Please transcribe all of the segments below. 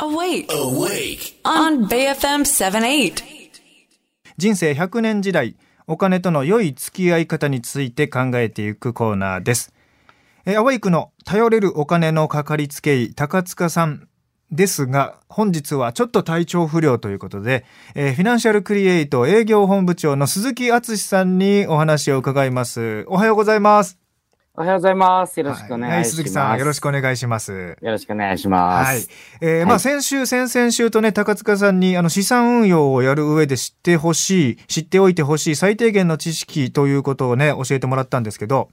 Awake. Awake. On BFM 78. 人生100年時代お金との良い付き合い方について考えていくコーナーです。えー、アワイクの頼れるお金のかかりつけ医高塚さんですが本日はちょっと体調不良ということで、えーフィナンシャルクリエイト営業本部長の鈴木敦さんにお話を伺います。おはようございます。おはようございます。よろしくお願いします。はい、鈴木さんよろしくお願いします。よろしくお願いします。はい。えーまあはい先週、先々週とね、高塚さんにあの資産運用をやる上で知ってほしい、知っておいてほしい最低限の知識ということをね、教えてもらったんですけど、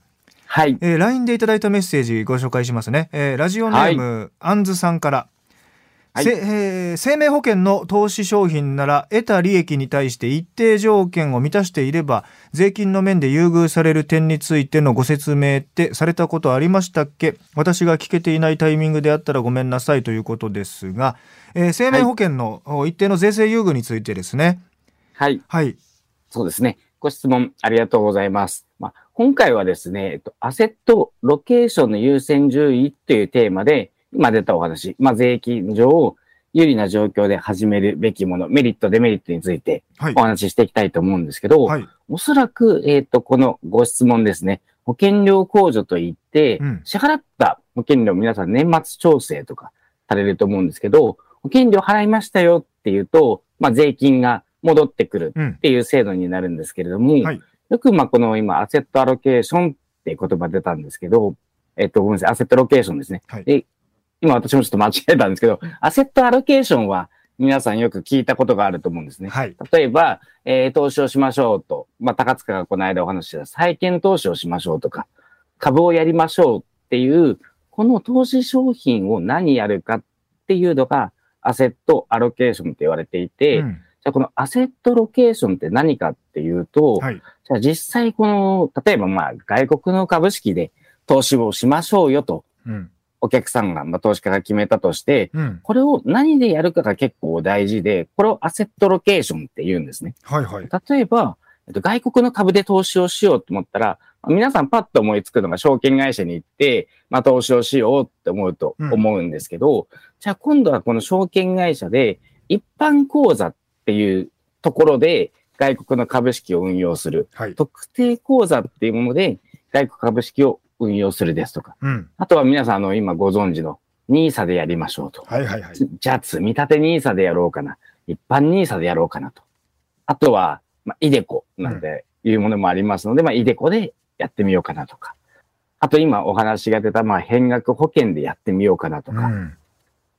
はい。えー LINE でいただいたメッセージご紹介しますね。えーラジオネーム、あんずさんから、はいせえー生命保険の投資商品なら得た利益に対して一定条件を満たしていれば税金の面で優遇される点についてのご説明ってされたことありましたっけ？私が聞けていないタイミングであったらごめんなさいということですが、えー生命保険のお一定の税制優遇についてですね。はい。はい。そうですね。ご質問ありがとうございます。まあ、今回はですね、えっと、アセットロケーションの優先順位というテーマで、今出たお話、まあ、税金上、有利な状況で始めるべきもの、メリット、デメリットについてはいお。話ししていきたいと思うんですけど、はい。おそらく、えっ、と、このご質問ですね。保険料控除といって、うん支払った保険料皆さん年末調整とかされると思うんですけど、保険料払いましたよっていうと、まあ、税金が戻ってくるうんっ。ていう制度になるんですけれども、はいよくまあこの今アセットアロケーションって言葉出たんですけど、えっ、と、ごめんなさい、アセットロケーションですね。はいで今私もちょっと間違えたんですけど、アセットアロケーションは皆さんよく聞いたことがあると思うんですね。はい。例えば、えー投資をしましょうと、まあ、高塚がこの間お話しした債券投資をしましょうとか、株をやりましょうっていう、この投資商品を何やるかっていうのが、アセットアロケーションって言われていて、うんじゃあこのアセットロケーションって何かっていうと、はい。じゃあ実際この、例えばまあ外国の株式で投資をしましょうよと、うん。お客さんが、まあ投資家が決めたとして、うん。これを何でやるかが結構大事で、これをアセットロケーションって言うんですね。はい。はい。例えば、えっと、外国の株で投資をしようと思ったら、まあ皆さんパッと思いつくのが証券会社に行って、まあ投資をしようって思うと思うんですけど、じゃあ今度はこの証券会社で一般口座っていうところで外国の株式を運用する。はい。特定口座っていうもので外国株式を運用するですとか。うん。あとは皆さんあの今ご存知の NISA でやりましょうと。はい。はい。はい。じゃあ、積み立て NISA でやろうかな。一般 NISA でやろうかなと。あとは、まあ、イデコなんていうものもありますので、まあ、イデコでやってみようかなとか。あと今お話が出た、まあ、変額保険でやってみようかなとか。うん。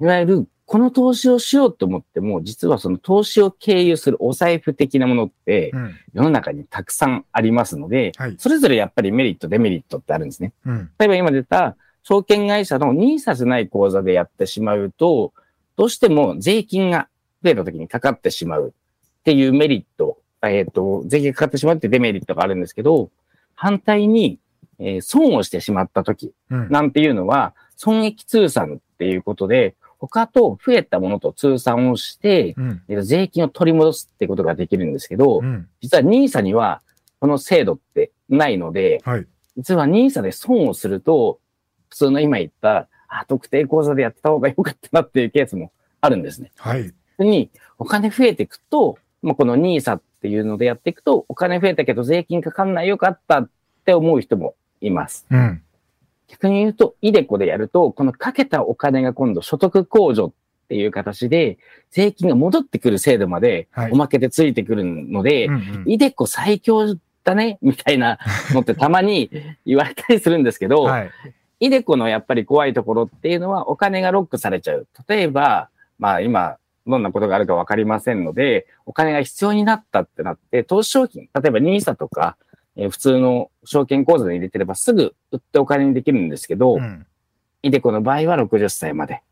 いわゆる、この投資をしようと思っても、実はその投資を経由するお財布的なものってう、ん。世の中にたくさんありますので、はい。それぞれやっぱりメリット、デメリットってあるんですね。うん。例えば今出た証券会社の NISA じゃない口座でやってしまうと、どうしても税金が増えた時にかかってしまうっていうメリット、えっ、と、税金がかかってしまうってデメリットがあるんですけど、反対に、えー損をしてしまった時うん。なんていうのは、損益通算っていうことで、他と増えたものと通算をして、うん。えー税金を取り戻すってことができるんですけど、うん。実は NISA にはこの制度ってないので、はい。実は NISA で損をすると、普通の今言った、あ、特定口座でやってた方が良かったなっていうケースもあるんですね。はい。逆に、お金増えていくと、まあ、この NISA っていうのでやっていくと、お金増えたけど税金かかんないよかったって思う人もいます。うん。逆に言うと、イデコでやると、このかけたお金が今度所得控除っていう形で、税金が戻ってくる制度まではいおまけでついてくるので、うんうんイデコ最強だねみたいな のってたまに言われたりするんですけど、はい。イデコのやっぱり怖いところっていうのはお金がロックされちゃう。例えば、まあ今、どんなことがあるかわかりませんので、お金が必要になったってなって、投資商品、例えば NISA とか、えー普通の証券口座で入れてればすぐ売ってお金にできるんですけど、うん。イデコの場合は60歳まで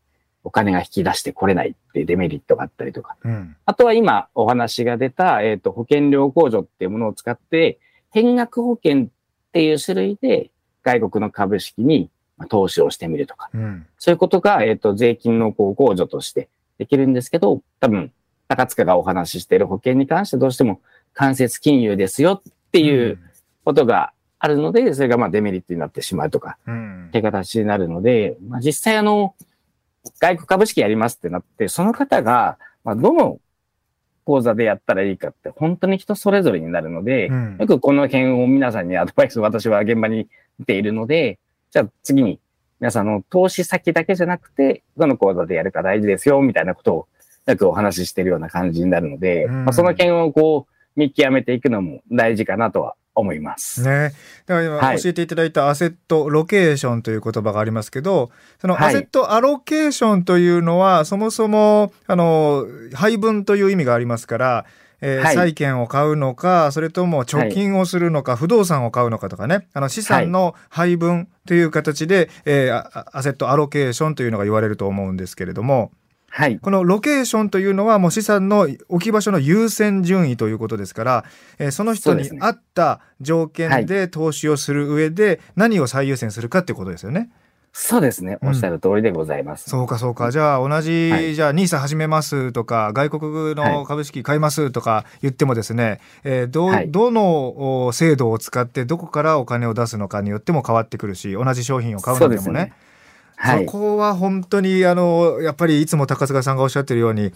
お金が引き出してこれないっていうデメリットがあったりとか。うん。あとは今お話が出た、えっ、と、保険料控除っていうものを使って、変額保険っていう種類で外国の株式にまあ投資をしてみるとか。うん。そういうことが、えっ、と、税金のこう控除としてできるんですけど、多分、高塚がお話ししている保険に関してどうしても間接金融ですよっていうことがあるので、それがまあデメリットになってしまうとか、うん。って形になるので、まあ、実際あの、外国株式やりますってなって、その方が、まあ、どの講座でやったらいいかって本当に人それぞれになるので、うん、よくこの辺を皆さんにアドバイスを私は現場に見ているので、じゃあ次に皆さんの投資先だけじゃなくて、どの講座でやるか大事ですよ、みたいなことをよくお話ししてるような感じになるので、うん、まあ、その辺をこう見極めていくのも大事かなとは思います。ね。だから今教えていただいたアセットロケーションという言葉がありますけど、そのアセットアロケーションというのは、はい、そもそも、あの、配分という意味がありますから、えー、はい、債券を買うのか、それとも貯金をするのか、はい、不動産を買うのかとかね、あの資産の配分という形で、はい、えー、アセットアロケーションというのが言われると思うんですけれども、はい、このロケーションというのはもう資産の置き場所の優先順位ということですから、えー、その人に合った条件で投資をする上で何を最優先するかっていうことですよね。そうですね。おっしゃる通りでございます。うん、そうか、そうか。じゃあ、同じ、はい、じゃあ、ニーサ始めますとか、外国の株式買いますとか言ってもですね、えー、ど、はい、どの制度を使って、どこからお金を出すのかによっても変わってくるし、同じ商品を買うのでもね。はい、そこは本当にあのやっぱりいつも高塚さんがおっしゃってるように、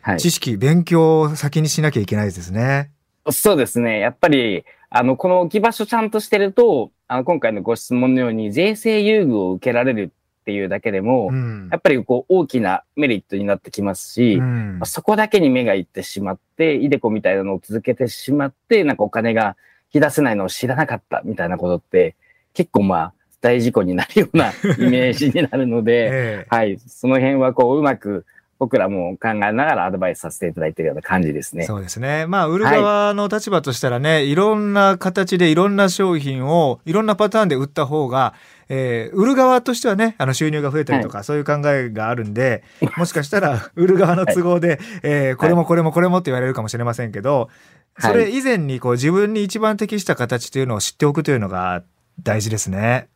はい、知識勉強を先にしなきゃいけないですね。そうですね。やっぱりあのこの置き場所ちゃんとしてるとあの今回のご質問のように税制優遇を受けられるっていうだけでも、うん、やっぱりこう大きなメリットになってきますし、うん、そこだけに目がいってしまって、イデコみたいなのを続けてしまって、なんかお金が引き出せないのを知らなかったみたいなことって、結構まあ、大事故になるようなイメージになるので、えはい、その辺はこううまく僕らも考えながらアドバイスさせていただいているような感じですね。そうですね。まあ、売る側の立場としたらね、はい、いろんな形でいろんな商品をいろんなパターンで売った方が、えー、売る側としてはね、あの収入が増えたりとか、はい、そういう考えがあるんで、もしかしたら売る側の都合で、はい、えー、これもこれもこれもって言われるかもしれませんけど、それ以前にこう自分に一番適した形というのを知っておくというのが大事ですね。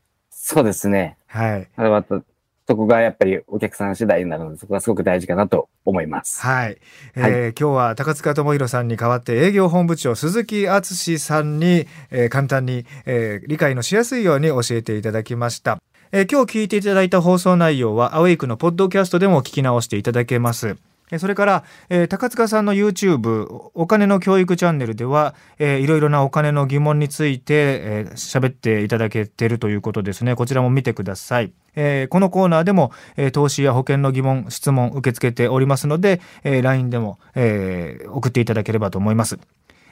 そうですね。はい。あれはそこがやっぱりお客さん次第になるので、そこがすごく大事かなと思います。はい。えー、はい、今日は高塚智弘さんに代わって営業本部長鈴木敦さんに、えー、簡単に、えー、理解のしやすいように教えていただきました。えー、今日聞いていただいた放送内容はアウェイクのポッドキャストでも聞き直していただけます。それから、えー、高塚さんの YouTube お金の教育チャンネルでは、えー、いろいろなお金の疑問について喋、えー、っていただけてるということですね。こちらも見てください、えー、このコーナーでも、えー、投資や保険の疑問質問受け付けておりますので、えー、LINE でも、えー、送っていただければと思います。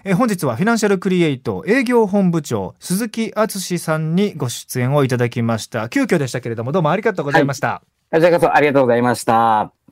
え本日はフィナンシャルクリエイト営業本部長鈴木敦さんにご出演をいただきました。急遽でしたけれどもどうもありがとうございました、はい、こちらこそありがとうございました。